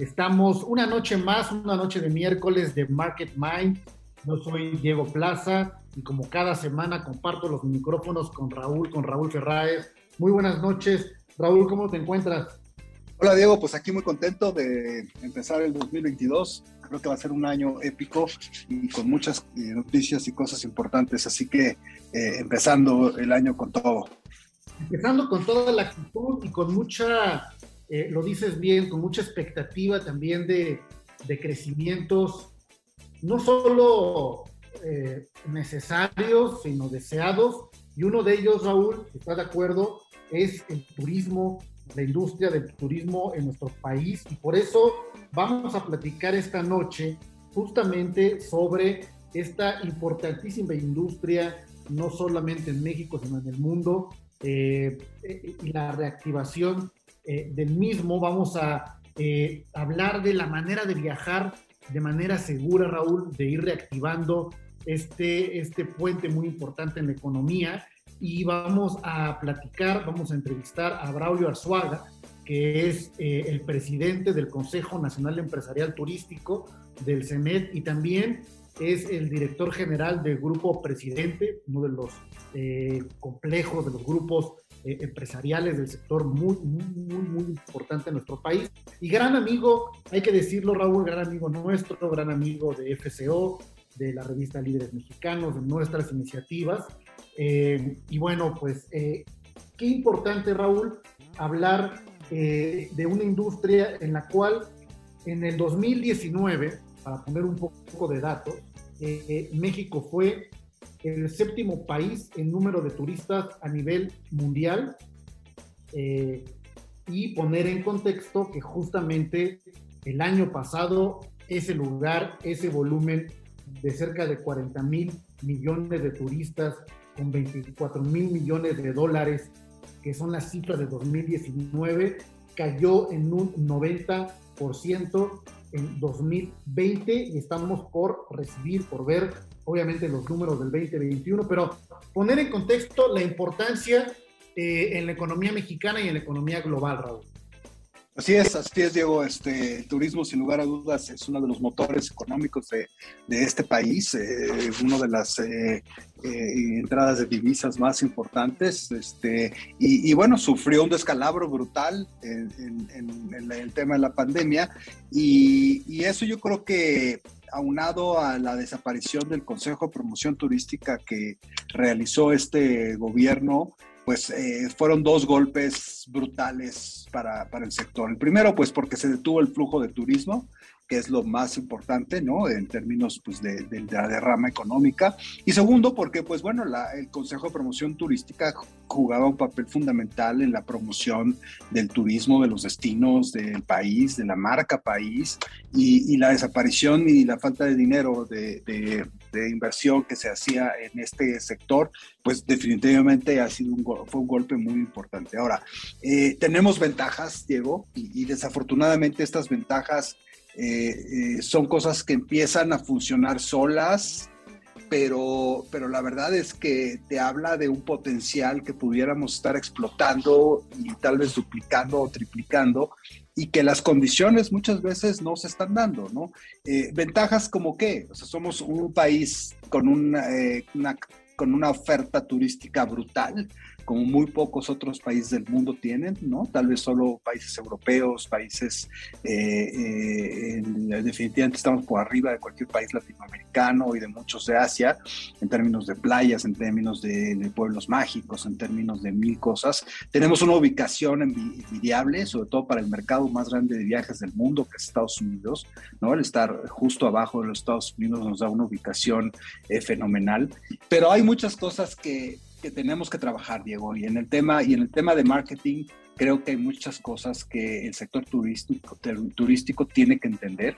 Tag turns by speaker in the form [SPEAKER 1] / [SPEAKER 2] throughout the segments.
[SPEAKER 1] Estamos una noche más, una noche de miércoles de Market Mind. Yo soy Diego Plaza y como cada semana comparto los micrófonos con Raúl, con Raúl Ferraez. Muy buenas noches. Raúl, ¿cómo te encuentras?
[SPEAKER 2] Hola Diego, pues aquí muy contento de empezar el 2022. Creo que va a ser un año épico y con muchas eh, noticias y cosas importantes, así que eh, empezando el año con todo.
[SPEAKER 1] Empezando con toda la actitud y con mucha, eh, lo dices bien, con mucha expectativa también de, de crecimientos, no solo eh, necesarios, sino deseados. Y uno de ellos, Raúl, está de acuerdo, es el turismo, la industria del turismo en nuestro país. Y por eso vamos a platicar esta noche justamente sobre esta importantísima industria, no solamente en México, sino en el mundo, eh, y la reactivación eh, del mismo. Vamos a hablar de la manera de viajar de manera segura, Raúl, de ir reactivando este, este puente muy importante en la economía y vamos a platicar, vamos a entrevistar a Braulio Arzuaga, que es eh, el presidente del Consejo Nacional Empresarial Turístico del CEMET y también es el director general del Grupo Presidente, uno de los eh, complejos, de los grupos eh, empresariales del sector muy, muy, muy, importante en nuestro país. Y gran amigo, hay que decirlo, Raúl, gran amigo nuestro, gran amigo de FCO, de la revista Líderes Mexicanos, de nuestras iniciativas. Eh, y bueno, pues eh, qué importante, Raúl, hablar eh, de una industria en la cual en el 2019, para poner un poco de datos, México fue el séptimo país en número de turistas a nivel mundial y poner en contexto que justamente el año pasado ese lugar, ese volumen de cerca de 40 mil millones de turistas con 24 mil millones de dólares, que son las cifras de 2019, cayó en un 90% en 2020 y estamos por recibir, por ver obviamente los números del 2021, pero poner en contexto la importancia eh, en la economía mexicana y en la economía global, Raúl.
[SPEAKER 2] Así es, así es, Diego. Este, el turismo, sin lugar a dudas, es uno de los motores económicos de, este país, eh, una de las eh, eh, entradas de divisas más importantes. Este, y, bueno, sufrió un descalabro brutal en, el tema de la pandemia. Y, y, eso yo creo que aunado a la desaparición del Consejo de Promoción Turística que realizó este gobierno, pues eh, fueron dos golpes brutales para, el sector. El primero, pues porque se detuvo el flujo de turismo, que es lo más importante, ¿no? En términos pues, de, la derrama económica. Y segundo, porque, pues bueno, el Consejo de Promoción Turística jugaba un papel fundamental en la promoción del turismo, de los destinos del país, de la marca país, y, la desaparición y la falta de dinero de, inversión que se hacía en este sector, pues definitivamente ha sido un, fue un golpe muy importante. Ahora, eh, tenemos ventajas, Diego, y, y desafortunadamente estas ventajas eh, eh, son cosas que empiezan a funcionar solas, pero, pero la verdad es que te habla de un potencial que pudiéramos estar explotando y tal vez duplicando o triplicando y que las condiciones muchas veces no se están dando, ¿no? Eh, ventajas como qué, o sea, somos un país con una, con una oferta turística brutal, como muy pocos otros países del mundo tienen, ¿no? Tal vez solo países europeos, países, eh, eh, definitivamente estamos por arriba de cualquier país latinoamericano y de muchos de Asia, en términos de playas, en términos de, pueblos mágicos, en términos de mil cosas. Tenemos una ubicación envidiable, sobre todo para el mercado más grande de viajes del mundo, que es Estados Unidos, ¿no? El estar justo abajo de los Estados Unidos nos da una ubicación eh, fenomenal, pero hay muchas cosas que que tenemos que trabajar, Diego, y en el tema, y en el tema de marketing creo que hay muchas cosas que el sector turístico, turístico tiene que entender.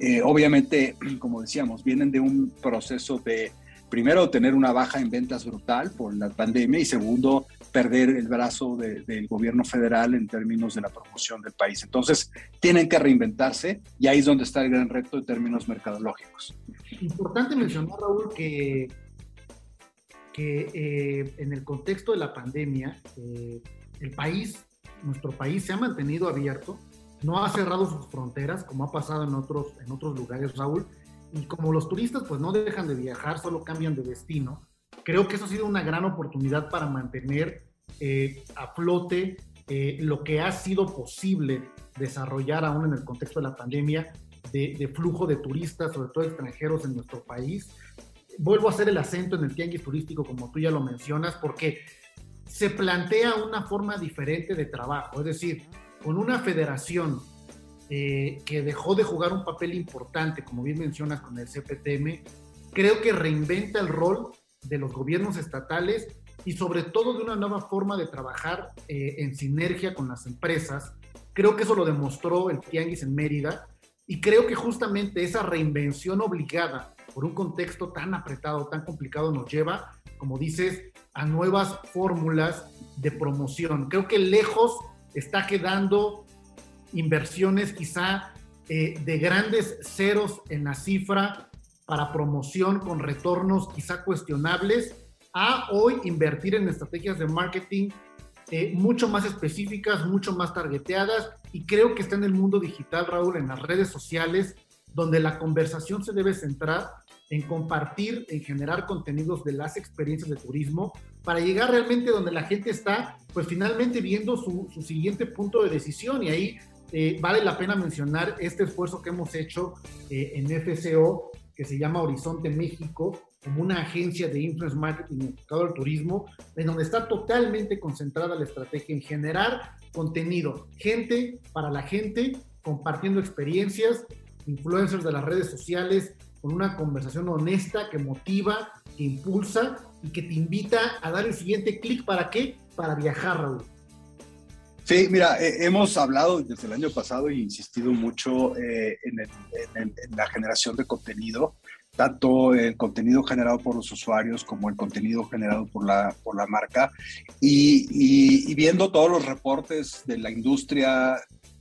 [SPEAKER 2] Eh, obviamente, como decíamos, vienen de un proceso de, primero, tener una baja en ventas brutal por la pandemia y segundo, perder el brazo del gobierno federal en términos de la promoción del país. Entonces, tienen que reinventarse y ahí es donde está el gran reto en términos mercadológicos.
[SPEAKER 1] Importante mencionar, Raúl, que eh, en el contexto de la pandemia, eh, el país, nuestro país se ha mantenido abierto, no ha cerrado sus fronteras como ha pasado en otros, en otros lugares, Raúl, y como los turistas pues no dejan de viajar, solo cambian de destino, creo que eso ha sido una gran oportunidad para mantener eh, a flote lo que ha sido posible desarrollar aún en el contexto de la pandemia de, de flujo de turistas, sobre todo extranjeros en nuestro país vuelvo a hacer el acento en el tianguis turístico, como tú ya lo mencionas, porque se plantea una forma diferente de trabajo, es decir, con una federación eh, que dejó de jugar un papel importante, como bien mencionas con el CPTM, creo que reinventa el rol de los gobiernos estatales y sobre todo de una nueva forma de trabajar eh, en sinergia con las empresas. Creo que eso lo demostró el Tianguis en Mérida y creo que justamente esa reinvención obligada por un contexto tan apretado, tan complicado, nos lleva, como dices, a nuevas fórmulas de promoción. Creo que lejos está quedando inversiones quizá eh, de grandes ceros en la cifra para promoción con retornos quizá cuestionables, a hoy invertir en estrategias de marketing eh, mucho más específicas, mucho más targeteadas y creo que está en el mundo digital, Raúl, en las redes sociales, donde la conversación se debe centrar en compartir, en generar contenidos de las experiencias de turismo para llegar realmente donde la gente está, pues finalmente viendo su, siguiente punto de decisión. Y ahí eh, vale la pena mencionar este esfuerzo que hemos hecho eh, en FCO, que se llama Horizonte México, como una agencia de influence marketing enfocado al turismo, en donde está totalmente concentrada la estrategia en generar contenido, gente para la gente, compartiendo experiencias, influencers de las redes sociales, con una conversación honesta que motiva, que impulsa y que te invita a dar el siguiente clic. ¿Para qué? Para viajar, Raúl.
[SPEAKER 2] Sí, mira, eh, hemos hablado desde el año pasado y insistido mucho eh, en, la generación de contenido, tanto el contenido generado por los usuarios como el contenido generado por la, por la marca, y viendo todos los reportes de la industria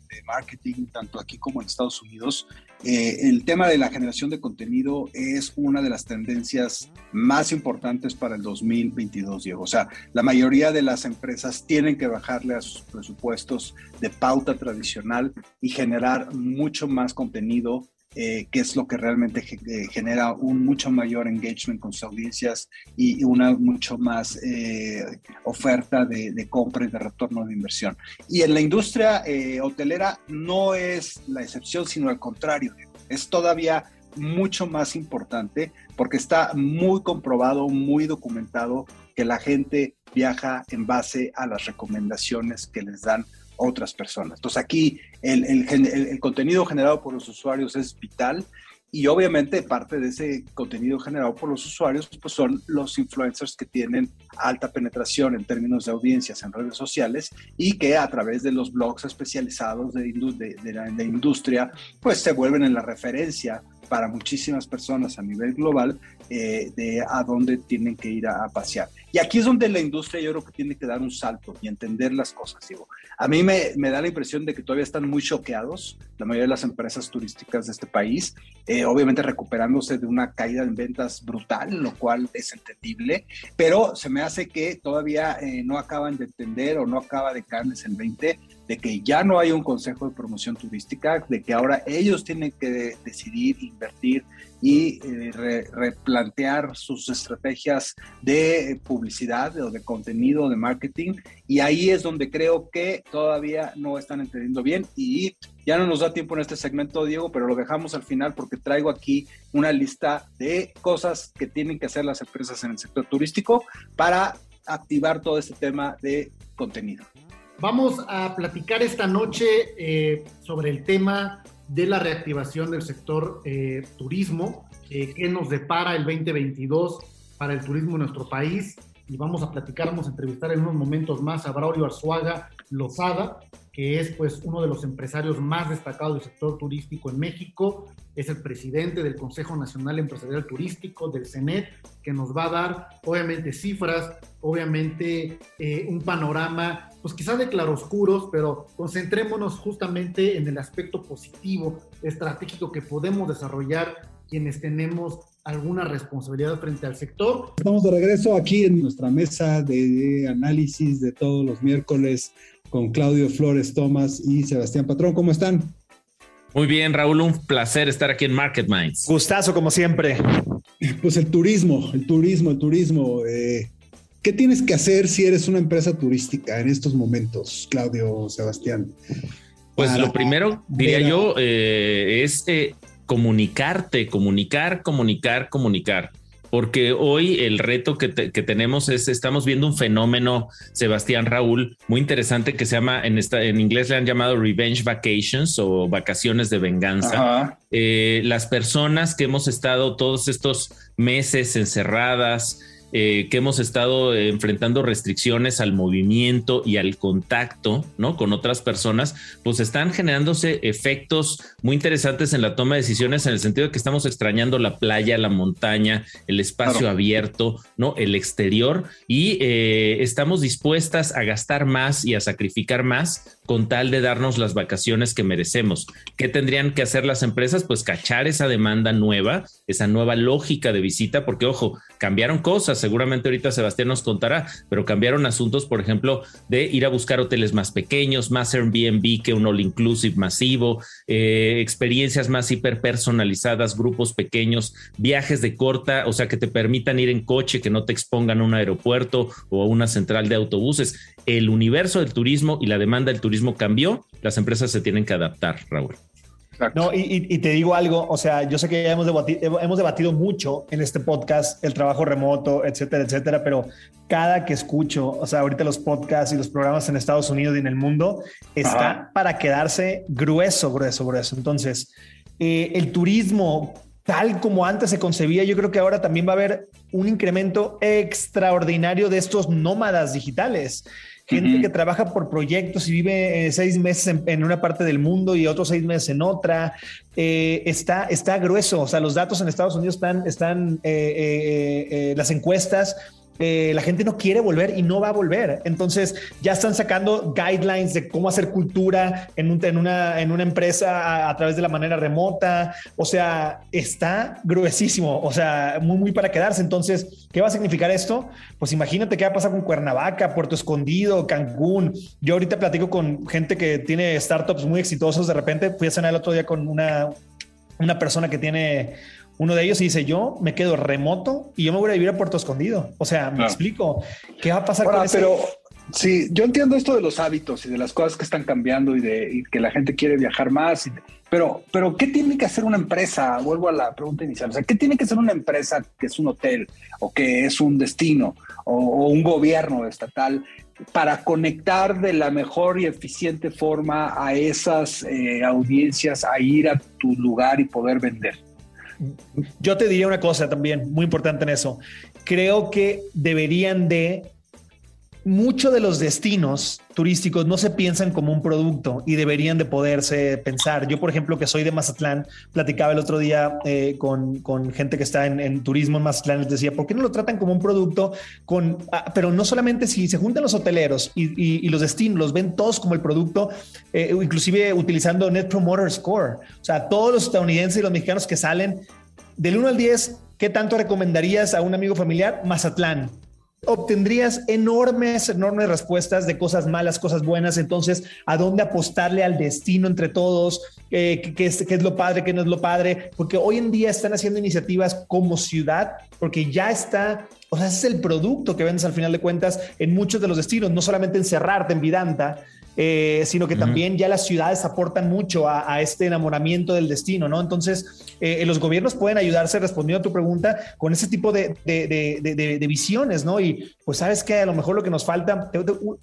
[SPEAKER 2] de marketing, tanto aquí como en Estados Unidos, eh, el tema de la generación de contenido es una de las tendencias más importantes para el 2022, Diego. O sea, la mayoría de las empresas tienen que bajarle a sus presupuestos de pauta tradicional y generar mucho más contenido eh, que es lo que realmente eh, genera un mucho mayor engagement con sus audiencias y, una mucho más eh, oferta de, compra y de retorno de inversión. Y en la industria hotelera no es la excepción, sino al contrario, es todavía mucho más importante porque está muy comprobado, muy documentado que la gente viaja en base a las recomendaciones que les dan otras personas. Entonces aquí el, el contenido generado por los usuarios es vital y obviamente parte de ese contenido generado por los usuarios pues son los influencers que tienen alta penetración en términos de audiencias en redes sociales y que a través de los blogs especializados de, de, la, de industria pues se vuelven en la referencia para muchísimas personas a nivel global eh, de a dónde tienen que ir a, pasear. Y aquí es donde la industria yo creo que tiene que dar un salto y entender las cosas. Digo, a mí me, me da la impresión de que todavía están muy choqueados la mayoría de las empresas turísticas de este país, eh, obviamente recuperándose de una caída en ventas brutal, lo cual es entendible, pero se me hace que todavía eh, no acaban de entender o no acaba de caerles el 20 de que ya no hay un consejo de promoción turística, de que ahora ellos tienen que decidir, invertir y eh, replantear sus estrategias de publicidad o de contenido, de marketing. Y ahí es donde creo que todavía no están entendiendo bien. Y ya no nos da tiempo en este segmento, Diego, pero lo dejamos al final porque traigo aquí una lista de cosas que tienen que hacer las empresas en el sector turístico para activar todo este tema de contenido.
[SPEAKER 1] Vamos a platicar esta noche eh, sobre el tema de la reactivación del sector eh, turismo, eh, qué nos depara el 2022 para el turismo en nuestro país. Y vamos a platicar, vamos a entrevistar en unos momentos más a Braulio Arzuaga Lozada, que es pues uno de los empresarios más destacados del sector turístico en México, es el presidente del Consejo Nacional Empresarial Turístico, del CENET, que nos va a dar obviamente cifras, obviamente eh, un panorama, pues quizás de claroscuros, pero concentrémonos justamente en el aspecto positivo, estratégico que podemos desarrollar quienes tenemos alguna responsabilidad frente al sector.
[SPEAKER 3] Estamos de regreso aquí en nuestra mesa de análisis de todos los miércoles con Claudio Flores Tomás y Sebastián Patrón. ¿Cómo están?
[SPEAKER 4] Muy bien, Raúl, un placer estar aquí en Market Minds.
[SPEAKER 5] Gustazo, como siempre.
[SPEAKER 3] Pues el turismo, el turismo, el turismo. Eh, ¿Qué tienes que hacer si eres una empresa turística en estos momentos, Claudio, Sebastián?
[SPEAKER 4] Pues lo primero, diría yo, eh, es eh, comunicarte, comunicar, comunicar, comunicar porque hoy el reto que, tenemos es, estamos viendo un fenómeno, Sebastián Raúl, muy interesante que se llama, en, esta, en inglés le han llamado revenge vacations o vacaciones de venganza. Eh, las personas que hemos estado todos estos meses encerradas, eh, que hemos estado enfrentando restricciones al movimiento y al contacto, ¿no? Con otras personas, pues están generándose efectos muy interesantes en la toma de decisiones en el sentido de que estamos extrañando la playa, la montaña, el espacio abierto, ¿no? El exterior y eh, estamos dispuestas a gastar más y a sacrificar más con tal de darnos las vacaciones que merecemos. ¿Qué tendrían que hacer las empresas? Pues cachar esa demanda nueva, esa nueva lógica de visita, porque ojo, cambiaron cosas, seguramente ahorita Sebastián nos contará, pero cambiaron asuntos, por ejemplo, de ir a buscar hoteles más pequeños, más Airbnb que un all inclusive masivo, eh, experiencias más hiper personalizadas, grupos pequeños, viajes de corta, o sea, que te permitan ir en coche, que no te expongan a un aeropuerto o a una central de autobuses. El universo del turismo y la demanda del turismo cambió, las empresas se tienen que adaptar, Raúl.
[SPEAKER 5] No, y, te digo algo, o sea, yo sé que ya hemos debatido, hemos debatido mucho en este podcast el trabajo remoto, etcétera, etcétera, pero cada que escucho, o sea, ahorita los podcasts y los programas en Estados Unidos y en el mundo, está para quedarse grueso, grueso, grueso. Entonces, eh, el turismo, tal como antes se concebía, yo creo que ahora también va a haber un incremento extraordinario de estos nómadas digitales gente que trabaja por proyectos y vive eh, seis meses en, una parte del mundo y otros seis meses en otra. Eh, está, está grueso. O sea, los datos en Estados Unidos están, están eh, las encuestas eh, la gente no quiere volver y no va a volver. Entonces ya están sacando guidelines de cómo hacer cultura en, una, empresa a, través de la manera remota. O sea, está gruesísimo, o sea, muy, muy para quedarse. Entonces, ¿qué va a significar esto? Pues imagínate qué va a pasar con Cuernavaca, Puerto Escondido, Cancún. Yo ahorita platico con gente que tiene startups muy exitosos. De repente fui a cenar el otro día con una persona que tiene uno de ellos dice, yo me quedo remoto y yo me voy a vivir a Puerto Escondido. O sea, me explico, ¿qué va a pasar con
[SPEAKER 2] eso? Pero sí, yo entiendo esto de los hábitos y de las cosas que están cambiando y de que la gente quiere viajar más. pero, pero, ¿qué tiene que hacer una empresa? Vuelvo a la pregunta inicial. O sea, ¿qué tiene que hacer una empresa que es un hotel o que es un destino o, un gobierno estatal para conectar de la mejor y eficiente forma a esas eh, audiencias a ir a tu lugar y poder vender?
[SPEAKER 5] Yo te diría una cosa también muy importante en eso. Creo que deberían de muchos de los destinos turísticos no se piensan como un producto y deberían de poderse pensar. Yo, por ejemplo, que soy de Mazatlán, platicaba el otro día eh, con, gente que está en, turismo en Mazatlán, les decía, ¿por qué no lo tratan como un producto? Con, ah, pero no solamente si se juntan los hoteleros y, los destinos, los ven todos como el producto, eh, inclusive utilizando Net Promoter Score. O sea, todos los estadounidenses y los mexicanos que salen del 1 al 10, ¿qué tanto recomendarías a un amigo familiar? Mazatlán obtendrías enormes, enormes respuestas de cosas malas, cosas buenas. Entonces, ¿a dónde apostarle al destino entre todos? Eh, ¿qué, es, lo padre, qué no es lo padre? Porque hoy en día están haciendo iniciativas como ciudad, porque ya está, o sea, es el producto que vendes al final de cuentas en muchos de los destinos, no solamente encerrarte en Vidanta, eh, sino que también ya las ciudades aportan mucho a, este enamoramiento del destino, ¿no? Entonces, eh, los gobiernos pueden ayudarse, respondiendo a tu pregunta, con ese tipo de, visiones, ¿no? Y pues sabes que a lo mejor lo que nos falta,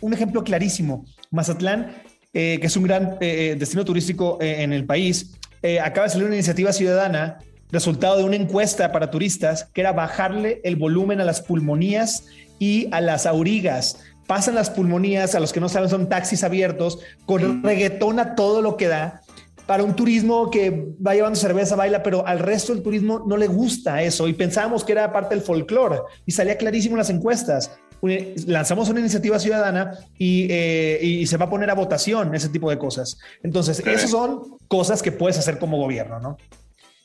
[SPEAKER 5] un ejemplo clarísimo, Mazatlán, eh, que es un gran destino turístico en el país, acaba de salir una iniciativa ciudadana resultado de una encuesta para turistas que era bajarle el volumen a las pulmonías y a las aurigas pasan las pulmonías, a los que no saben son taxis abiertos, con reggaetón a todo lo que da, para un turismo que va llevando cerveza, baila, pero al resto del turismo no le gusta eso y pensábamos que era parte del folclore y salía clarísimo en las encuestas. Lanzamos una iniciativa ciudadana eh, y, se va a poner a votación ese tipo de cosas. Entonces, esas son cosas que puedes hacer como gobierno, ¿no?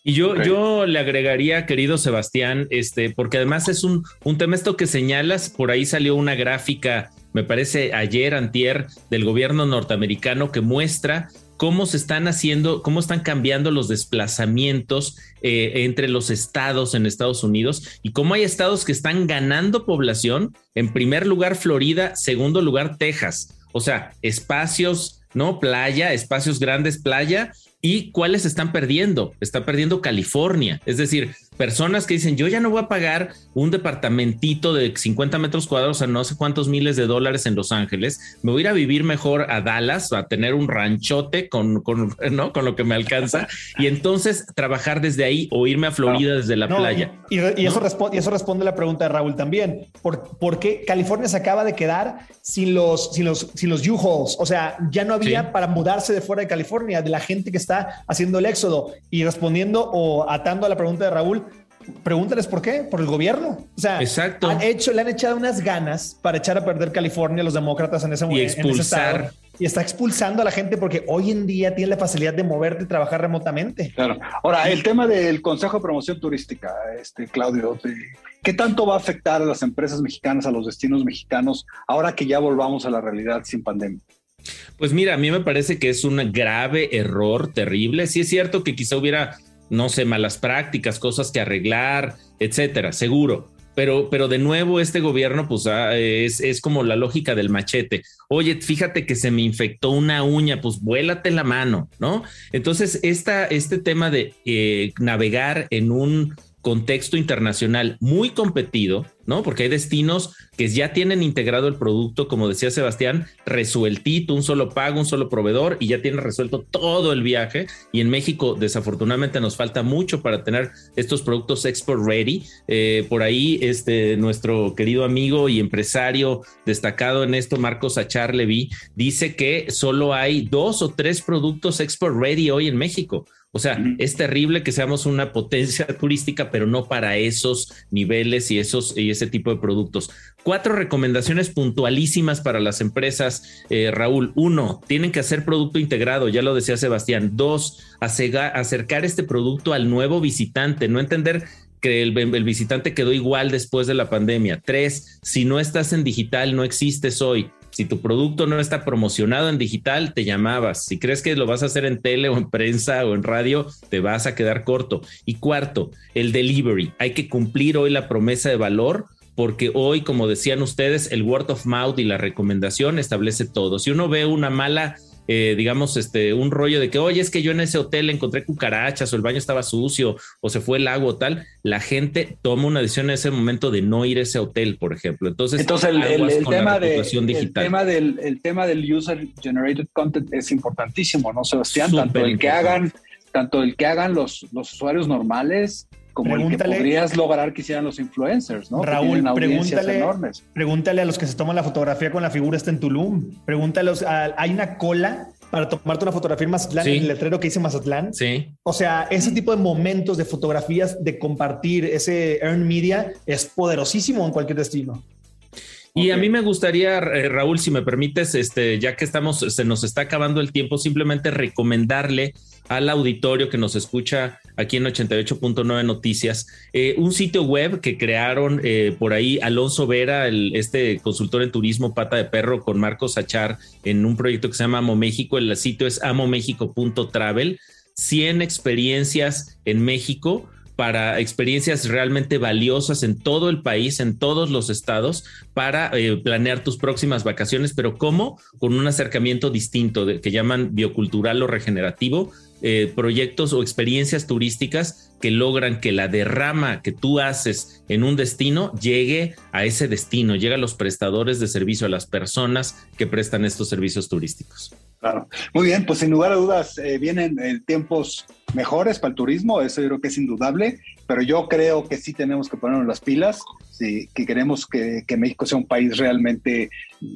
[SPEAKER 4] Y yo, yo le agregaría, querido Sebastián, este, porque además es un, un tema esto que señalas, por ahí salió una gráfica, me parece ayer, antier, del gobierno norteamericano que muestra cómo se están haciendo, cómo están cambiando los desplazamientos eh, entre los estados en Estados Unidos y cómo hay estados que están ganando población. En primer lugar, Florida, segundo lugar, Texas. O sea, espacios, ¿no? Playa, espacios grandes, playa, y cuáles están perdiendo. Está perdiendo California. Es decir, personas que dicen, yo ya no voy a pagar un departamentito de 50 metros cuadrados a no sé cuántos miles de dólares en Los Ángeles, me voy a ir a vivir mejor a Dallas, a tener un ranchote con, con, ¿no? con lo que me alcanza y entonces trabajar desde ahí o irme a Florida desde la playa.
[SPEAKER 5] Y, eso responde, y eso responde la pregunta de Raúl también. ¿Por, ¿Por, qué California se acaba de quedar sin los, sin los, sin los U-Hauls? O sea, ya no había para mudarse de fuera de California, de la gente que está haciendo el éxodo. Y respondiendo o atando a la pregunta de Raúl, pregúntales por qué, por el gobierno. O sea, Exacto. Han hecho, le han echado unas ganas para echar a perder California los demócratas en ese momento.
[SPEAKER 4] Y expulsar.
[SPEAKER 5] y está expulsando a la gente porque hoy en día tiene la facilidad de moverte y trabajar remotamente.
[SPEAKER 2] Claro. Ahora, el tema del Consejo de Promoción Turística, este Claudio, ¿qué tanto va a afectar a las empresas mexicanas, a los destinos mexicanos, ahora que ya volvamos a la realidad sin pandemia?
[SPEAKER 4] Pues mira, a mí me parece que es un grave error terrible. Sí es cierto que quizá hubiera no sé, malas prácticas, cosas que arreglar, etcétera, seguro. Pero, pero de nuevo, este gobierno, pues ah, es, es, como la lógica del machete. Oye, fíjate que se me infectó una uña, pues vuélate la mano, ¿no? Entonces, esta, este tema de eh, navegar en un contexto internacional muy competido, ¿no? Porque hay destinos que ya tienen integrado el producto, como decía Sebastián, resueltito, un solo pago, un solo proveedor y ya tiene resuelto todo el viaje. Y en México, desafortunadamente, nos falta mucho para tener estos productos export ready. Eh, por ahí, este, nuestro querido amigo y empresario destacado en esto, Marcos Achar Levy, dice que solo hay dos o tres productos export ready hoy en México. O sea, es terrible que seamos una potencia turística, pero no para esos niveles y esos y ese tipo de productos. Cuatro recomendaciones puntualísimas para las empresas, eh, Raúl. Uno, tienen que hacer producto integrado, ya lo decía Sebastián. Dos, acercar este producto al nuevo visitante, no entender que el, el, visitante quedó igual después de la pandemia. Tres, si no estás en digital, no existes hoy. Si tu producto no está promocionado en digital, te llamabas. Si crees que lo vas a hacer en tele o en prensa o en radio, te vas a quedar corto. Y cuarto, el delivery. Hay que cumplir hoy la promesa de valor porque hoy, como decían ustedes, el word of mouth y la recomendación establece todo. Si uno ve una mala eh, digamos, este, un rollo de que, oye, es que yo en ese hotel encontré cucarachas o el baño estaba sucio o se fue el lago o tal, la gente toma una decisión en ese momento de no ir a ese hotel, por ejemplo. Entonces,
[SPEAKER 2] Entonces el, tema de, el, tema del, el tema del user generated content es importantísimo, ¿no, Sebastián? tanto el que hagan, tanto el que hagan los, los usuarios normales como el que podrías lograr que hicieran los influencers, ¿no?
[SPEAKER 5] Raúl, pregúntale, pregúntale a los que se toman la fotografía con la figura está en Tulum. Pregúntale, hay una cola para tomarte una fotografía en Mazatlán, el letrero que dice Mazatlán.
[SPEAKER 4] Sí.
[SPEAKER 5] O sea, ese tipo de momentos de fotografías, de compartir ese earn media es poderosísimo en cualquier destino.
[SPEAKER 4] Y a mí me gustaría, eh, Raúl, si me permites, este, ya que estamos, se nos está acabando el tiempo, simplemente recomendarle al auditorio que nos escucha aquí en 88.9 Noticias, eh, un sitio web que crearon eh, por ahí Alonso Vera, el, este consultor en turismo pata de perro con Marcos Achar en un proyecto que se llama Amo México. El sitio es amomexico.travel. 100 experiencias en México para experiencias realmente valiosas en todo el país, en todos los estados, para eh, planear tus próximas vacaciones, pero ¿cómo? Con un acercamiento distinto que llaman biocultural o regenerativo, eh, proyectos o experiencias turísticas que logran que la derrama que tú haces en un destino llegue a ese destino, llegue a los prestadores de servicio, a las personas que prestan estos servicios turísticos.
[SPEAKER 2] Claro. Muy bien, pues sin lugar a dudas eh, vienen eh, tiempos mejores para el turismo, eso yo creo que es indudable, pero yo creo que sí tenemos que ponernos las pilas, sí, que queremos que, que México sea un país realmente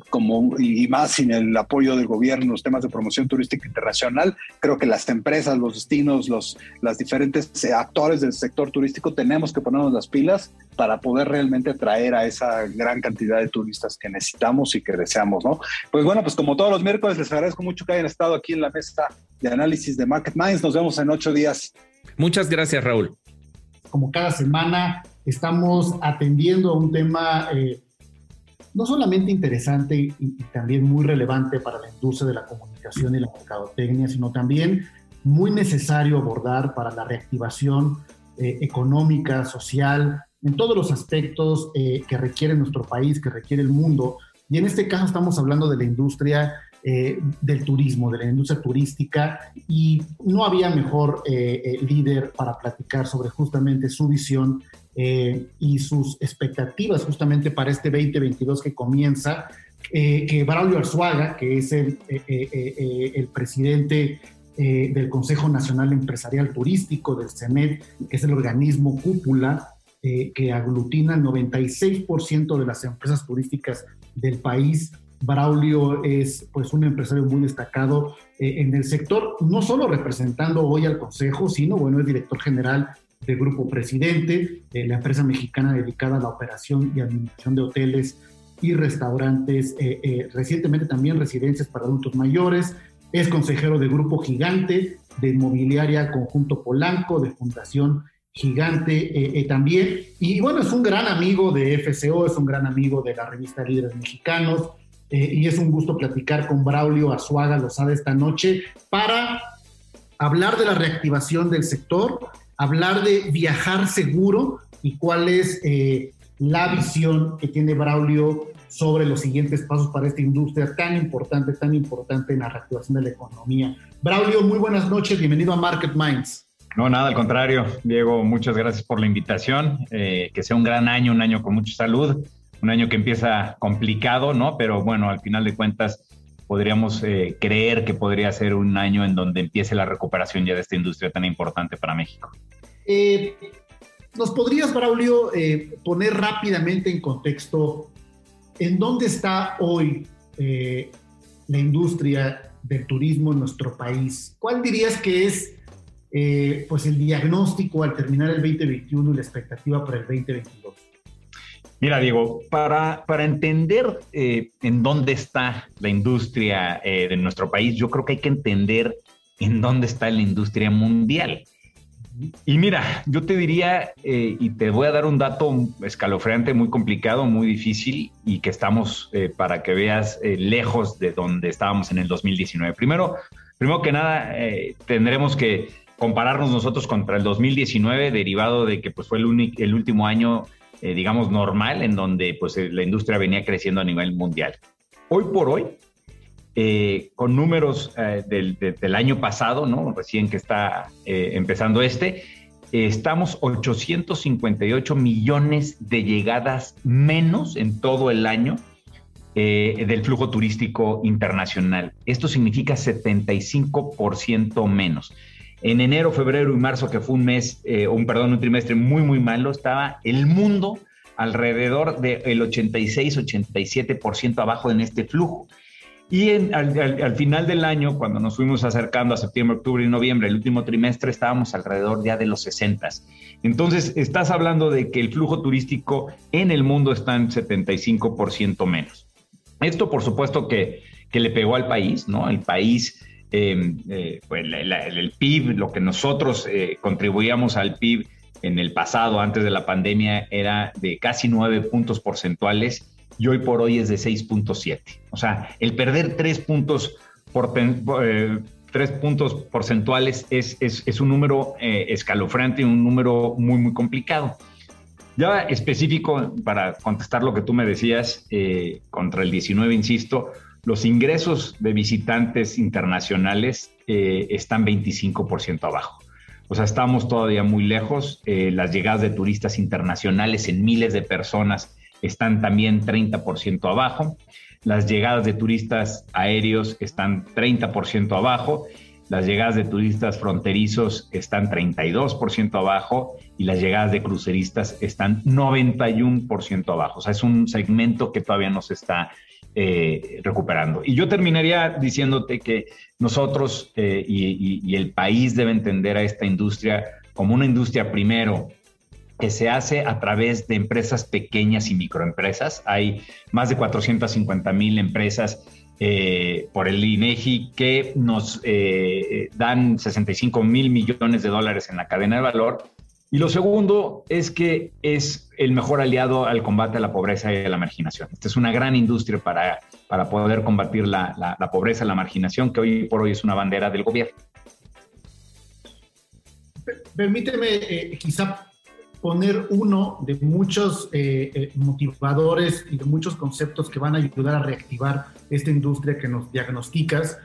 [SPEAKER 2] como, y más sin el apoyo del gobierno los temas de promoción turística internacional, creo que las empresas, los destinos, los las diferentes eh, actores del sector turístico tenemos que ponernos las pilas para poder realmente atraer a esa gran cantidad de turistas que necesitamos y que deseamos, ¿no? Pues bueno, pues como todos los miércoles, les agradezco mucho que hayan estado aquí en la mesa de análisis de Market Minds. Nos vemos en días.
[SPEAKER 4] Muchas gracias, Raúl.
[SPEAKER 1] Como cada semana, estamos atendiendo a un tema eh, no solamente interesante y, también muy relevante para la industria de la comunicación y la mercadotecnia, sino también muy necesario abordar para la reactivación eh, económica, social, en todos los aspectos eh, que requiere nuestro país, que requiere el mundo. Y en este caso estamos hablando de la industria eh, del turismo, de la industria turística, y no había mejor líder para platicar sobre justamente su visión y sus expectativas justamente para este 2022 que comienza, que Braulio Arzuaga, que es el, presidente del Consejo Nacional Empresarial Turístico, del CENET, que es el organismo cúpula eh, que aglutina el 96% de las empresas turísticas del país. Braulio es pues un empresario muy destacado eh, en el sector, no solo representando hoy al Consejo, sino bueno, es director general del Grupo Presidente, de la empresa mexicana dedicada a la operación y administración de hoteles y restaurantes, eh, recientemente también residencias para adultos mayores, es consejero del Grupo Gigante, de Inmobiliaria Conjunto Polanco, de Fundación gigante eh, eh, también. Y bueno, es un gran amigo de FCO, es un gran amigo de la revista Líderes Mexicanos. Eh, y es un gusto platicar con Braulio Azuaga sabe esta noche para hablar de la reactivación del sector, hablar de viajar seguro y cuál es la visión que tiene Braulio sobre los siguientes pasos para esta industria tan importante, tan importante en la reactivación de la economía. Braulio, muy buenas noches, bienvenido a Market Minds.
[SPEAKER 6] No, nada, al contrario. Diego, muchas gracias por la invitación. Eh, que sea un gran año, un año con mucha salud, un año que empieza complicado, ¿no? Pero bueno, al final de cuentas podríamos eh, creer que podría ser un año en donde empiece la recuperación ya de esta industria tan importante para México.
[SPEAKER 1] Eh, ¿Nos podrías, Braulio, poner rápidamente en contexto en dónde está hoy la industria del turismo en nuestro país? ¿Cuál dirías que es eh, pues el diagnóstico al terminar el 2021 y la expectativa para el 2022?
[SPEAKER 6] Mira, Diego, para, para entender eh, en dónde está la industria eh, de nuestro país, yo creo que hay que entender en dónde está la industria mundial. Y mira, yo te diría, y te voy a dar un dato escalofriante, muy complicado, muy difícil, y que estamos, para que veas, lejos de donde estábamos en el 2019. Primero, primero que nada, tendremos que compararnos nosotros contra el 2019, derivado de que pues, fue el, el último año, eh, digamos, normal, en donde pues, eh, la industria venía creciendo a nivel mundial. Hoy por hoy, eh, con números eh, del, año pasado, ¿no? Recién que está eh, empezando este, estamos 858 millones de llegadas menos en todo el año del flujo turístico internacional. Esto significa 75% menos. En enero, febrero y marzo, que fue un mes, un perdón, un trimestre muy, muy malo, estaba el mundo alrededor del 86-87% abajo en este flujo. Y al, final del año, cuando nos fuimos acercando a septiembre, octubre y noviembre, el último trimestre, estábamos alrededor ya de los 60. Entonces, estás hablando de que el flujo turístico en el mundo está en 75% menos. Esto, por supuesto, que, que, le pegó al país, ¿no? El país, em, eh, pues, el PIB, lo que nosotros eh, contribuíamos al PIB en el pasado, antes de la pandemia, era de casi 9 puntos porcentuales y hoy por hoy es de 6.7. O sea, el perder tres puntos, por, eh, tres puntos porcentuales es, es, un número eh, escalofriante, un número muy, muy complicado. Ya específico, para contestar lo que tú me decías, eh, contra el 19, insisto, los ingresos de visitantes internacionales están 25% abajo. O sea, estamos todavía muy lejos. las llegadas de turistas internacionales en miles de personas están también 30% abajo. Las llegadas de turistas aéreos están 30% abajo. Las llegadas de turistas fronterizos están 32% abajo y las llegadas de cruceristas están 91% abajo. O sea, es un segmento que todavía no se está eh, recuperando. Y yo terminaría diciéndote que nosotros eh, y el país debe entender a esta industria como una industria primero que se hace a través de empresas pequeñas y microempresas. Hay más de 450 mil empresas eh, por el INEGI que nos dan 65 mil millones de dólares en la cadena de valor. Y lo segundo es que es el mejor aliado al combate a la pobreza y a la marginación. Esta es una gran industria para, para poder combatir la, la, pobreza la marginación, que hoy por hoy es una bandera del gobierno.
[SPEAKER 1] Permíteme eh, quizá poner uno de muchos eh, eh, motivadores y de muchos conceptos que van a ayudar a reactivar esta industria que nos diagnosticas,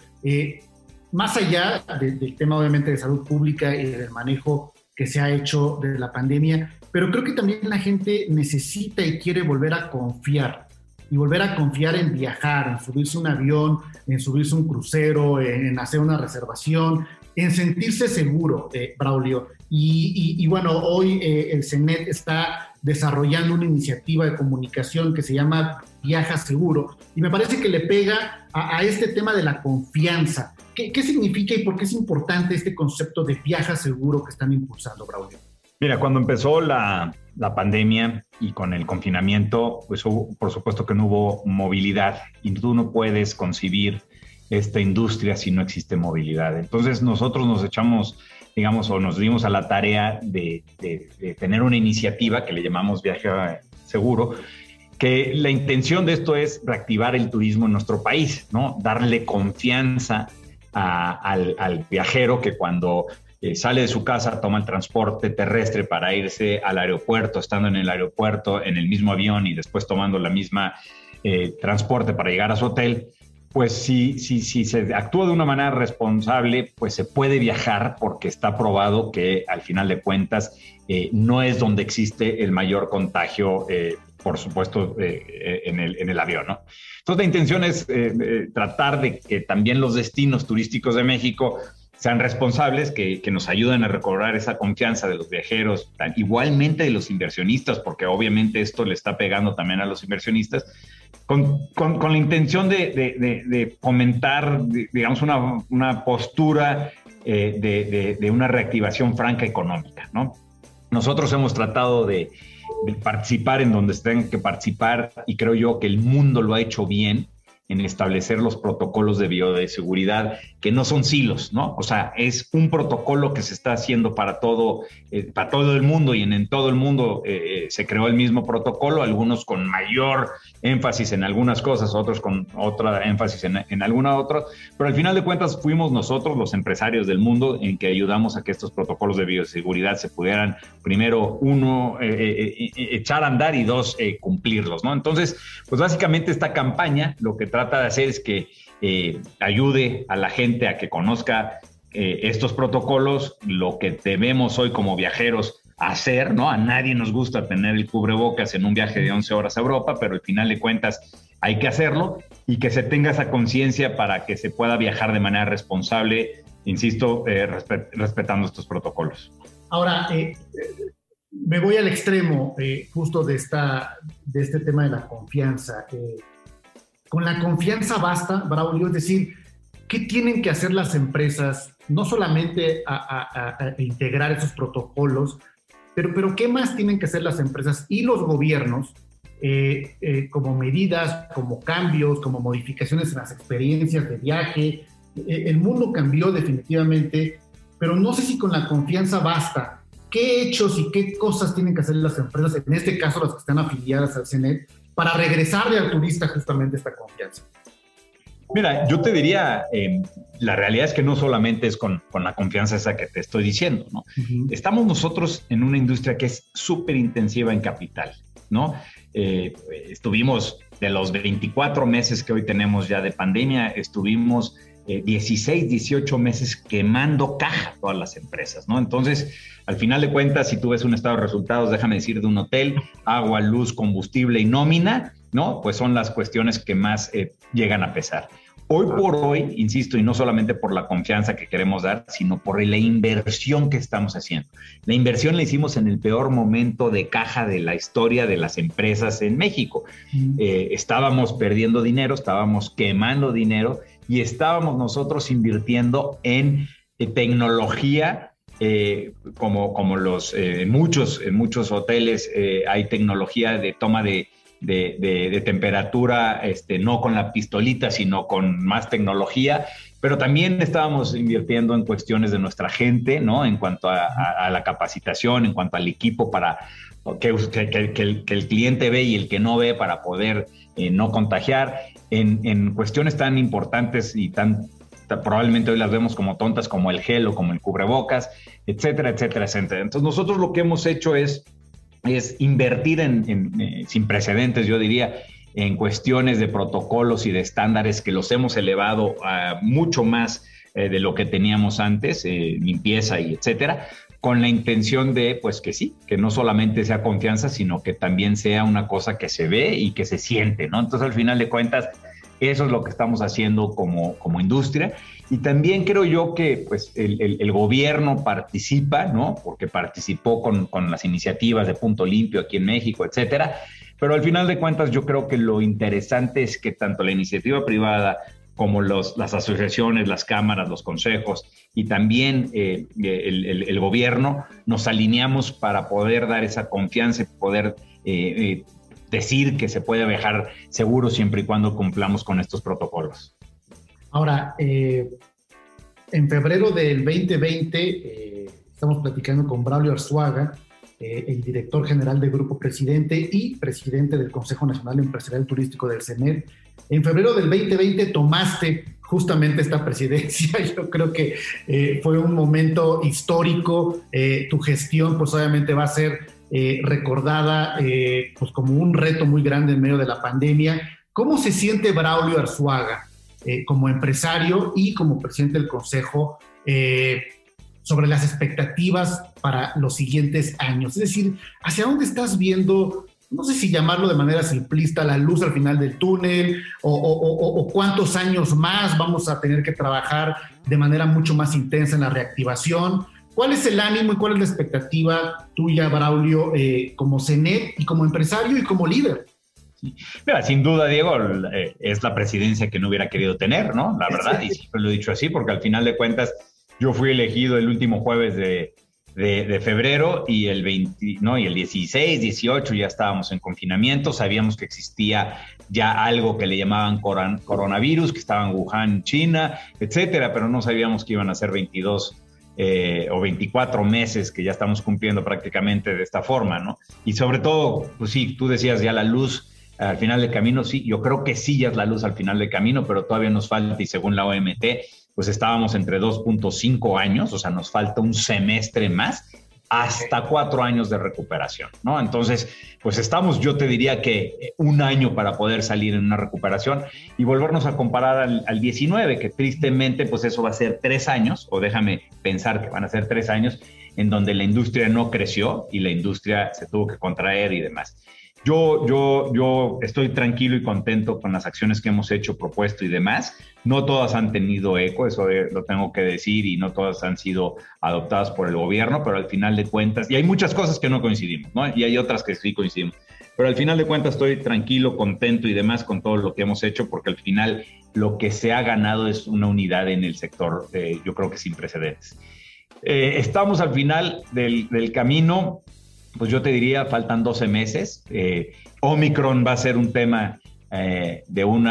[SPEAKER 1] más allá del tema obviamente de salud pública y del manejo que se ha hecho de la pandemia, pero creo que también la gente necesita y quiere volver a confiar y volver a confiar en viajar, en subirse un avión, en subirse un crucero, en hacer una reservación, en sentirse seguro, Braulio. Y, bueno, hoy eh, el CENET está desarrollando una iniciativa de comunicación que se llama Viaja Seguro y me parece que le pega a, este tema de la confianza. ¿Qué, significa y por qué es importante este concepto de Viaja Seguro que están impulsando, Braulio?
[SPEAKER 6] Mira, cuando empezó la, la pandemia y con el confinamiento, pues por supuesto que no hubo movilidad y tú no puedes concebir esta industria si no existe movilidad. Entonces nosotros nos echamos digamos, o nos dimos a la tarea de, tener una iniciativa que le llamamos Viaje Seguro, que la intención de esto es reactivar el turismo en nuestro país, ¿no? Darle confianza al, viajero que cuando eh, sale de su casa toma el transporte terrestre para irse al aeropuerto, estando en el aeropuerto, en el mismo avión y después tomando la misma eh, transporte para llegar a su hotel, pues si, se actúa de una manera responsable, pues se puede viajar porque está probado que al final de cuentas eh, no es donde existe el mayor contagio, eh, por supuesto, eh, en, el, en, el, avión. ¿no? Entonces la intención es tratar de que también los destinos turísticos de México sean responsables, que, que, nos ayuden a recobrar esa confianza de los viajeros, igualmente de los inversionistas, porque obviamente esto le está pegando también a los inversionistas, con, con, la intención de, de, de, fomentar, digamos, una, una postura eh, de, una reactivación franca económica, ¿no? Nosotros hemos tratado de, participar en donde tengan que participar y creo yo que el mundo lo ha hecho bien en establecer los protocolos de bioseguridad que no son silos, ¿no? O sea, es un protocolo que se está haciendo para todo, eh, para todo el mundo y en, todo el mundo eh, eh, se creó el mismo protocolo, algunos con mayor énfasis en algunas cosas, otros con otra énfasis en, en alguna otra, pero al final de cuentas fuimos nosotros los empresarios del mundo en que ayudamos a que estos protocolos de bioseguridad se pudieran, primero, uno, echar a andar y dos, cumplirlos, ¿no? Entonces, pues básicamente esta campaña lo que trata de hacer es que eh, ayude a la gente a que conozca eh, estos protocolos, lo que debemos hoy como viajeros hacer, ¿no? A nadie nos gusta tener el cubrebocas en un viaje de 11 horas a Europa, pero al final de cuentas hay que hacerlo y que se tenga esa conciencia para que se pueda viajar de manera responsable, insisto, eh, respetando estos protocolos.
[SPEAKER 1] Ahora, me voy al extremo justo de, esta, de este tema de la confianza. Con la confianza basta, Braulio, es decir, ¿qué tienen que hacer las empresas? No solamente a, integrar esos protocolos, pero, pero ¿qué más tienen que hacer las empresas y los gobiernos eh, eh, como medidas, como cambios, como modificaciones en las experiencias de viaje? Eh, el mundo cambió definitivamente, pero no sé si con la confianza basta. ¿Qué hechos y qué cosas tienen que hacer las empresas, en este caso las que están afiliadas al CENET, para regresarle al turista justamente esta confianza?
[SPEAKER 6] Mira, yo te diría, eh, la realidad es que no solamente es con, la confianza esa que te estoy diciendo, ¿no? Estamos nosotros en una industria que es súper intensiva en capital, ¿no? Eh, estuvimos de los 24 meses que hoy tenemos ya de pandemia, estuvimos 16, eh, 18 meses quemando caja todas las empresas, ¿no? Entonces, al final de cuentas, si tú ves un estado de resultados, déjame decir, de un hotel, agua, luz, combustible y nómina, ¿no? Pues son las cuestiones que más eh, llegan a pesar. Hoy por hoy, insisto, y no solamente por la confianza que queremos dar, sino por la inversión que estamos haciendo. La inversión la hicimos en el peor momento de caja de la historia de las empresas en México. Eh, estábamos perdiendo dinero, estábamos quemando dinero y estábamos nosotros invirtiendo en eh, tecnología como, como los muchos, en muchos hoteles hay tecnología de toma de, de, temperatura, este, no con la pistolita, sino con más tecnología, pero también estábamos invirtiendo en cuestiones de nuestra gente, ¿no? En cuanto a, la capacitación, en cuanto al equipo para que, el, cliente ve y el que no ve para poder eh, no contagiar, en, cuestiones tan importantes y tan probablemente hoy las vemos como tontas como el gel o como el cubrebocas, etcétera, etcétera, etcétera. Entonces nosotros lo que hemos hecho es es invertir en, eh, sin precedentes, yo diría, en cuestiones de protocolos y de estándares que los hemos elevado a mucho más eh, de lo que teníamos antes, eh, limpieza y etcétera, con la intención de, pues que sí, que no solamente sea confianza, sino que también sea una cosa que se ve y que se siente, ¿no? Entonces, al final de cuentas, eso es lo que estamos haciendo como, como industria y también creo yo que pues, el, gobierno participa, ¿no? Porque participó con, las iniciativas de Punto Limpio aquí en México, etcétera. Pero al final de cuentas, yo creo que lo interesante es que tanto la iniciativa privada como los, las asociaciones, las cámaras, los consejos y también eh, el, gobierno nos alineamos para poder dar esa confianza y poder eh, eh, decir que se puede viajar seguro siempre y cuando cumplamos con estos protocolos.
[SPEAKER 1] Ahora, eh, en febrero del 2020, eh, estamos platicando con Braulio Arzuaga, eh, el director general del Grupo Presidente y presidente del Consejo Nacional Empresarial Turístico del CENER. En febrero del 2020 tomaste justamente esta presidencia. Yo creo que fue un momento histórico. tu gestión, pues obviamente va a ser recordada pues como un reto muy grande en medio de la pandemia. ¿Cómo se siente Braulio Arzuaga eh, como empresario y como presidente del Consejo eh, sobre las expectativas para los siguientes años. Es decir, ¿hacia dónde estás viendo, no sé si llamarlo de manera simplista, la luz al final del túnel o, cuántos años más vamos a tener que trabajar de manera mucho más intensa en la reactivación? ¿Cuál es el ánimo y cuál es la expectativa tuya, Braulio, eh, como CENET y como empresario y como líder?
[SPEAKER 6] Mira, sin duda, Diego, eh, es la presidencia que no hubiera querido tener, ¿no? La verdad, y siempre lo he dicho así, porque al final de cuentas yo fui elegido el último jueves de, febrero y el 20, no, y el 16, 18 ya estábamos en confinamiento, sabíamos que existía ya algo que le llamaban coronavirus, que estaba en Wuhan, China, etcétera, pero no sabíamos que iban a ser 22 eh, o 24 meses que ya estamos cumpliendo prácticamente de esta forma, ¿no? Y sobre todo, pues sí, tú decías ya la luz al final del camino, sí, yo creo que sí ya es la luz al final del camino, pero todavía nos falta y según la OMT, pues estábamos entre 2.5 años, o sea, nos falta un semestre más hasta cuatro años de recuperación, ¿no? Entonces, pues estamos, yo te diría que eh, un año para poder salir en una recuperación y volvernos a comparar al, al 19, que tristemente, pues eso va a ser tres años, o déjame pensar que van a ser tres años, en donde la industria no creció y la industria se tuvo que contraer y demás. Yo, yo, yo estoy tranquilo y contento con las acciones que hemos hecho, propuesto y demás. No todas han tenido eco, eso lo tengo que decir, y no todas han sido adoptadas por el gobierno, pero al final de cuentas, y hay muchas cosas que no coincidimos, ¿no? Y hay otras que sí coincidimos. Pero al final de cuentas estoy tranquilo, contento y demás con todo lo que hemos hecho, porque al final lo que se ha ganado es una unidad en el sector, eh, yo creo que sin precedentes. Eh, estamos al final del, del camino pues yo te diría, faltan 12 meses. Eh, Omicron va a ser un tema eh, de un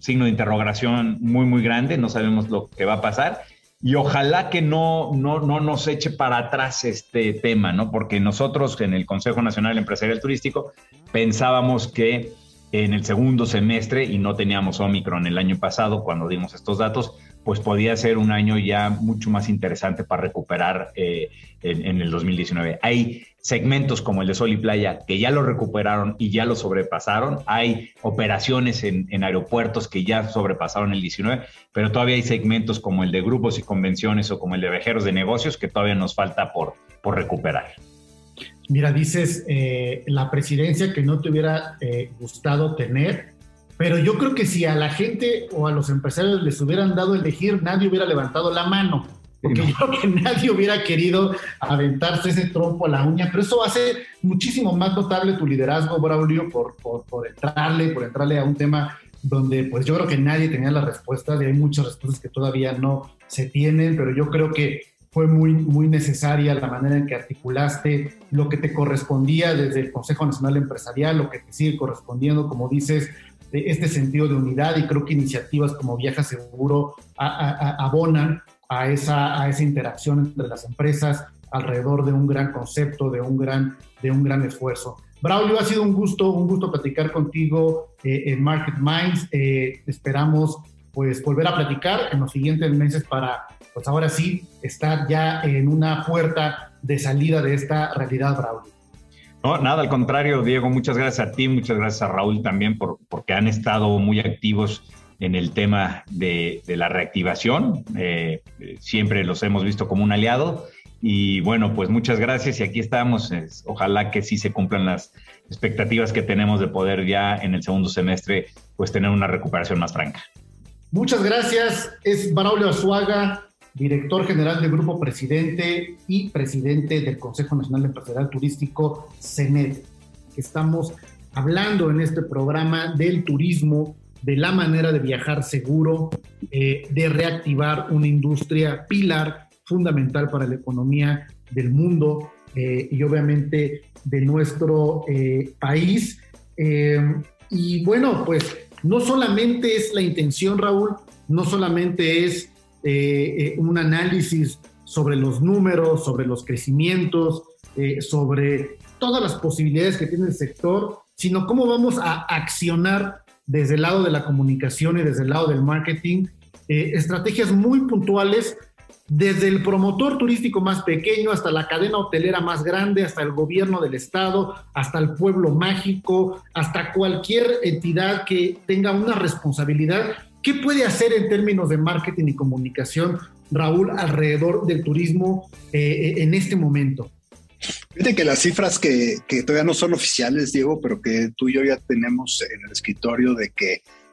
[SPEAKER 6] signo de interrogación muy, muy grande. No sabemos lo que va a pasar. Y ojalá que no, no, no nos eche para atrás este tema, ¿no? Porque nosotros en el Consejo Nacional Empresarial Turístico pensábamos que en el segundo semestre, y no teníamos Omicron el año pasado cuando dimos estos datos, pues podía ser un año ya mucho más interesante para recuperar eh, en, el 2019. Hay segmentos como el de Sol y Playa que ya lo recuperaron y ya lo sobrepasaron. Hay operaciones en, aeropuertos que ya sobrepasaron el 19, pero todavía hay segmentos como el de grupos y convenciones o como el de viajeros de negocios que todavía nos falta por, por recuperar.
[SPEAKER 1] Mira, dices eh, la presidencia que no te hubiera eh, gustado tener pero yo creo que si a la gente o a los empresarios les hubieran dado elegir, nadie hubiera levantado la mano. Porque yo creo que nadie hubiera querido aventarse ese trompo a la uña, pero eso hace muchísimo más notable tu liderazgo, Braulio, por, por, por entrarle, por entrarle a un tema donde pues yo creo que nadie tenía las respuestas y hay muchas respuestas que todavía no se tienen, pero yo creo que fue muy, muy necesaria la manera en que articulaste lo que te correspondía desde el Consejo Nacional Empresarial, lo que te sigue correspondiendo, como dices, este sentido de unidad y creo que iniciativas como Viaja Seguro abonan a esa, a esa interacción entre las empresas alrededor de un gran concepto, de un gran, de un gran esfuerzo. Braulio, ha sido un gusto, un gusto platicar contigo eh, en Market Minds. Eh, esperamos pues volver a platicar en los siguientes meses para, pues ahora sí, estar ya en una puerta de salida de esta realidad, Braulio.
[SPEAKER 6] No, nada, al contrario, Diego, muchas gracias a ti, muchas gracias a Raúl también por, porque han estado muy activos en el tema de, la reactivación. Eh, siempre los hemos visto como un aliado. Y bueno, pues muchas gracias y aquí estamos. ojalá que sí se cumplan las expectativas que tenemos de poder ya en el segundo semestre, pues tener una recuperación más franca.
[SPEAKER 1] Muchas gracias. Es Baraulio Azuaga, director general del Grupo Presidente y presidente del Consejo Nacional Empresarial Turístico, CENED. Estamos hablando en este programa del turismo, de la manera de viajar seguro, eh, de reactivar una industria pilar fundamental para la economía del mundo eh, y obviamente de nuestro eh, país. y bueno, pues no solamente es la intención, Raúl, no solamente es eh, eh, un análisis sobre los números, sobre los crecimientos, eh, sobre todas las posibilidades que tiene el sector, sino cómo vamos a accionar desde el lado de la comunicación y desde el lado del marketing estrategias muy puntuales desde el promotor turístico más pequeño hasta la cadena hotelera más grande, hasta el gobierno del estado, hasta el pueblo mágico, hasta cualquier entidad que tenga una responsabilidad ¿Qué puede hacer en términos de marketing y comunicación, Raúl, alrededor del turismo eh, eh, en este momento?
[SPEAKER 2] Fíjate que las cifras que, todavía no son oficiales, Diego, pero que tú y yo ya tenemos en el escritorio de que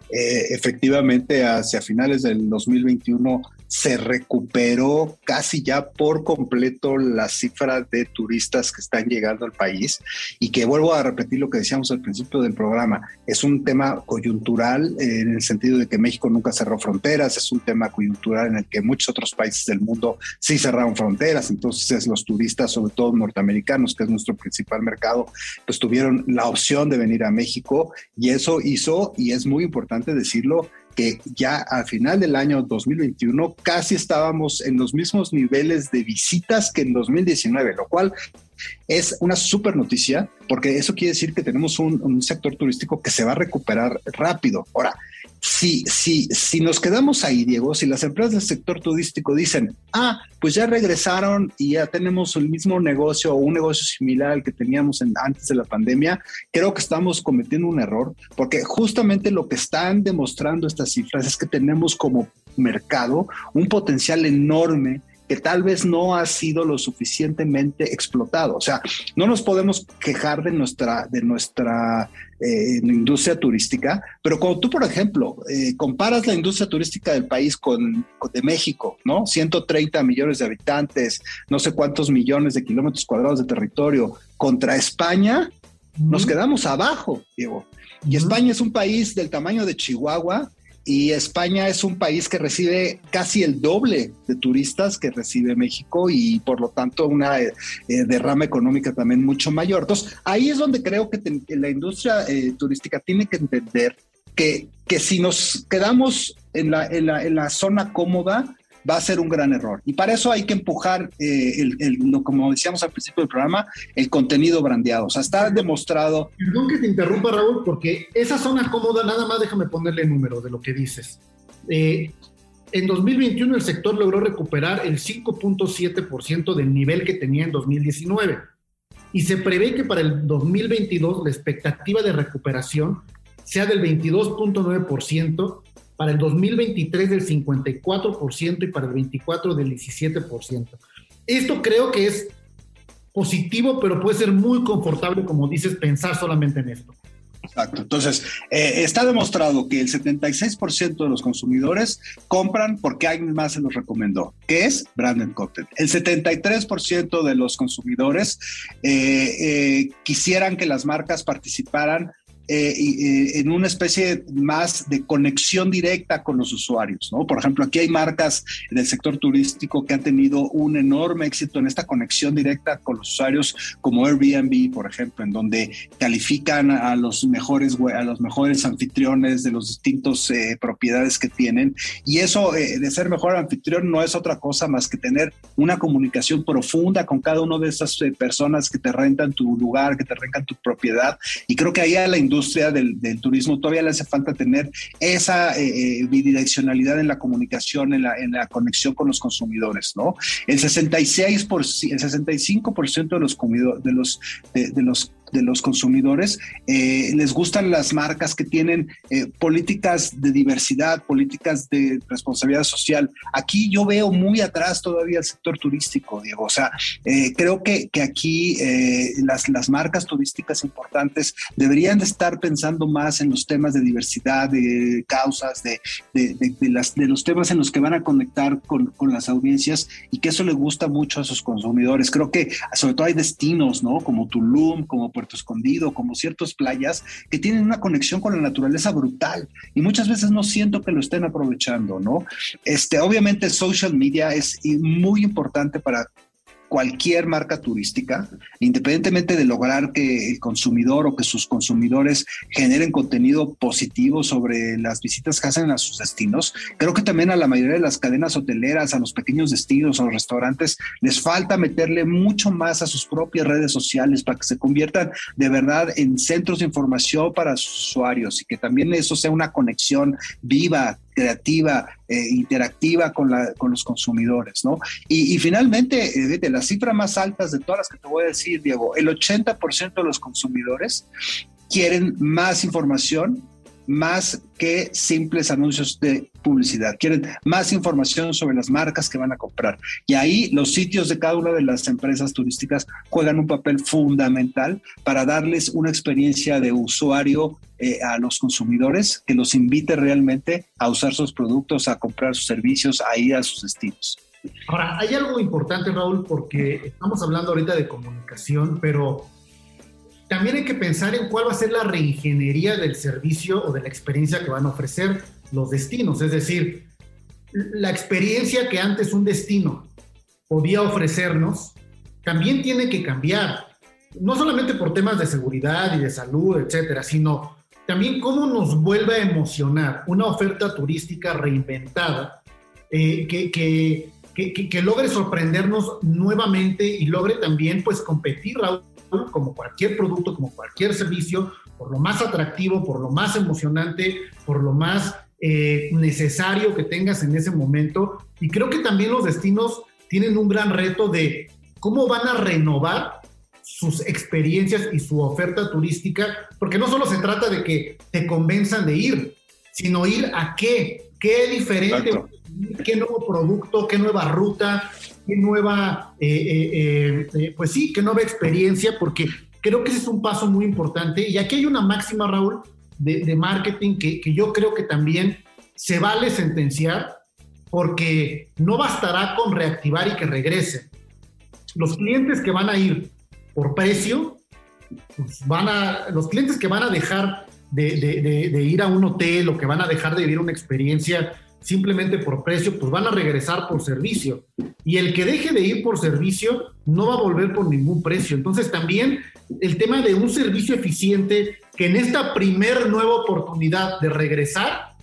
[SPEAKER 2] eh, efectivamente hacia finales del 2021 se recuperó casi ya por completo la cifra de turistas que están llegando al país. Y que vuelvo a repetir lo que decíamos al principio del programa, es un tema coyuntural en el sentido de que México nunca cerró fronteras, es un tema coyuntural en el que muchos otros países del mundo sí cerraron fronteras, entonces los turistas, sobre todo norteamericanos, que es nuestro principal mercado, pues tuvieron la opción de venir a México y eso hizo, y es muy importante decirlo, que ya al final del año 2021 casi estábamos en los mismos niveles de visitas que en 2019, lo cual es una súper noticia porque eso quiere decir que tenemos un, sector turístico que se va a recuperar rápido. Ahora, si, si, si nos quedamos ahí, Diego, si las empresas del sector turístico dicen, ah, pues ya regresaron y ya tenemos el mismo negocio o un negocio similar al que teníamos antes de la pandemia, creo que estamos cometiendo un error, porque justamente lo que están demostrando estas cifras es que tenemos como mercado un potencial enorme que tal vez no ha sido lo suficientemente explotado. O sea, no nos podemos quejar de nuestra, de nuestra eh, industria turística, pero cuando tú, por ejemplo, eh, comparas la industria turística del país con, de México, ¿no? 130 millones de habitantes, no sé cuántos millones de kilómetros cuadrados de territorio, contra España, nos quedamos abajo, Diego. Y España es un país del tamaño de Chihuahua, y España es un país que recibe casi el doble de turistas que recibe México y por lo tanto una eh, eh, derrama económica también mucho mayor. Entonces, ahí es donde creo que la industria eh, turística tiene que entender que, que si nos quedamos en la, en la, en la zona cómoda, va a ser un gran error. Y para eso hay que empujar, eh, el, como decíamos al principio del programa, el contenido brandeado. O sea, está demostrado.
[SPEAKER 1] Perdón que te interrumpa, Raúl, porque esa zona cómoda, nada más déjame ponerle el número de lo que dices. Eh, en 2021 el sector logró recuperar el 5.7% del nivel que tenía en 2019. Y se prevé que para el 2022 la expectativa de recuperación sea del 22.9% para el 2023 del 54% y para el 24 del 17%. Esto creo que es positivo, pero puede ser muy confortable, como dices, pensar solamente en esto.
[SPEAKER 2] Exacto. Entonces, eh, está demostrado que el 76% de los consumidores compran porque alguien más se los recomendó, que es branded content. El 73% de los consumidores eh, eh, quisieran que las marcas participaran eh, eh, en una especie más de conexión directa con los usuarios, ¿no? Por ejemplo, aquí hay marcas del sector turístico que han tenido un enorme éxito en esta conexión directa con los usuarios, como Airbnb, por ejemplo, en donde califican a los mejores, a los mejores anfitriones de los distintos eh, propiedades que tienen. Y eso de ser mejor anfitrión no es otra cosa más que tener una comunicación profunda con cada una de esas personas que te rentan tu lugar, que te rentan tu propiedad. Y creo que ahí a la industria industria del, turismo todavía le hace falta tener esa eh, eh, bidireccionalidad en la comunicación, en la, conexión con los consumidores, ¿no? El 66%, el 65% de los, de los, de los de los consumidores. Eh, les gustan las marcas que tienen eh, políticas de diversidad, políticas de responsabilidad social. Aquí yo veo muy atrás todavía el sector turístico, Diego. O sea, eh, creo que, que aquí las, las marcas turísticas importantes deberían de estar pensando más en los temas de diversidad, de causas, de, de, de, las, de los temas en los que van a conectar con, con las audiencias y que eso le gusta mucho a sus consumidores. Creo que sobre todo hay destinos, ¿no? Como Tulum, como Puerto Escondido, como ciertas playas que tienen una conexión con la naturaleza brutal y muchas veces no siento que lo estén aprovechando, ¿no? Este, obviamente social media es muy importante para cualquier marca turística, independientemente de lograr que el consumidor o que sus consumidores generen contenido positivo sobre las visitas que hacen a sus destinos, creo que también a la mayoría de las cadenas hoteleras, a los pequeños destinos o restaurantes, les falta meterle mucho más a sus propias redes sociales para que se conviertan de verdad en centros de información para sus usuarios y que también eso sea una conexión viva, creativa, eh, interactiva con, la, con los consumidores, ¿no? Y, finalmente, eh, de las cifras más altas de todas las que te voy a decir, Diego, el 80% de los consumidores quieren más información más que simples anuncios de publicidad. Quieren más información sobre las marcas que van a comprar. Y ahí los sitios de cada una de las empresas turísticas juegan un papel fundamental para darles una experiencia de usuario eh, a los consumidores que los invite realmente a usar sus productos, a comprar sus servicios, a ir a sus destinos.
[SPEAKER 1] Ahora, hay algo importante, Raúl, porque estamos hablando ahorita de comunicación, pero también hay que pensar en cuál va a ser la reingeniería del servicio o de la experiencia que van a ofrecer los destinos. Es decir, la experiencia que antes un destino podía ofrecernos también tiene que cambiar. No solamente por temas de seguridad y de salud, etcétera, sino también cómo nos vuelve a emocionar una oferta turística reinventada eh, que, que, que, que, logre sorprendernos nuevamente y logre también pues competir, como cualquier producto, como cualquier servicio, por lo más atractivo, por lo más emocionante, por lo más eh, necesario que tengas en ese momento. Y creo que también los destinos tienen un gran reto de cómo van a renovar sus experiencias y su oferta turística, porque no solo se trata de que te convenzan de ir, sino ir a qué, qué diferente, qué nuevo producto, qué nueva ruta, qué nueva, eh, eh, eh, pues sí, qué nueva experiencia, porque creo que ese es un paso muy importante. Y aquí hay una máxima, Raúl, de, marketing que, que yo creo que también se vale sentenciar, porque no bastará con reactivar y que regresen. Los clientes que van a ir por precio, pues van a, los clientes que van a dejar de, ir a un hotel o que van a dejar de vivir una experiencia simplemente por precio, pues van a regresar por servicio. Y el que deje de ir por servicio no va a volver por ningún precio. Entonces también el tema de un servicio eficiente que en esta primer nueva oportunidad de regresar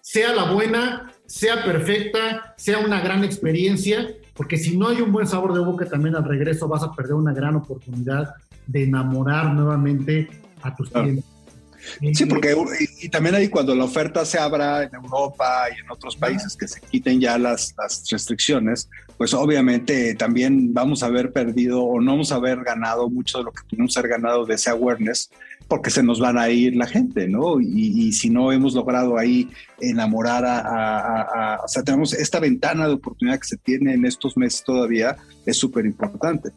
[SPEAKER 1] sea la buena, sea perfecta, sea una gran experiencia, porque si no hay un buen sabor de boca también al regreso vas a perder una gran oportunidad de enamorar nuevamente a tus clientes.
[SPEAKER 2] Sí, porque y, también ahí cuando la oferta se abra en Europa y en otros países que se quiten ya las, las, restricciones, pues obviamente también vamos a haber perdido o no vamos a haber ganado mucho de lo que tuvimos haber ganado de ese awareness, porque se nos van a ir la gente, ¿no? Y, si no hemos logrado ahí enamorar a, a, o sea, tenemos esta ventana de oportunidad que se tiene en estos meses todavía, es súper importante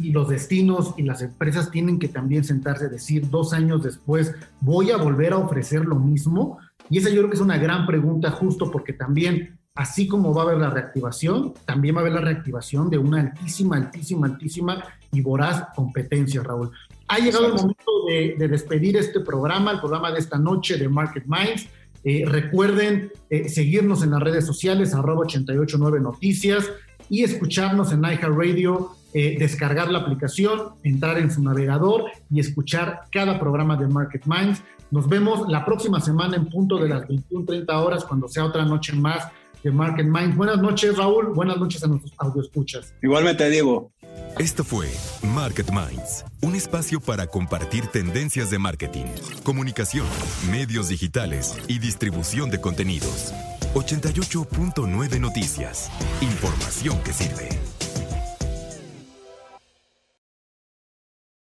[SPEAKER 1] y los destinos y las empresas tienen que también sentarse a decir dos años después, voy a volver a ofrecer lo mismo. Y esa yo creo que es una gran pregunta justo porque también, así como va a haber la reactivación, también va a haber la reactivación de una altísima, altísima, altísima y voraz competencia, Raúl. Ha llegado el momento de, despedir este programa, el programa de esta noche de Market Minds. Eh, recuerden eh, seguirnos en las redes sociales, arroba 889 Noticias y escucharnos en iHeartRadio eh, descargar la aplicación, entrar en su navegador y escuchar cada programa de Market Minds. Nos vemos la próxima semana en punto de las 21.30 horas cuando sea otra noche más de Market Minds. Buenas noches, Raúl. Buenas noches a nuestros escuchas
[SPEAKER 2] Igualmente, Diego.
[SPEAKER 7] Esto fue Market Minds, un espacio para compartir tendencias de marketing, comunicación, medios digitales y distribución de contenidos. 88.9 Noticias. Información que sirve.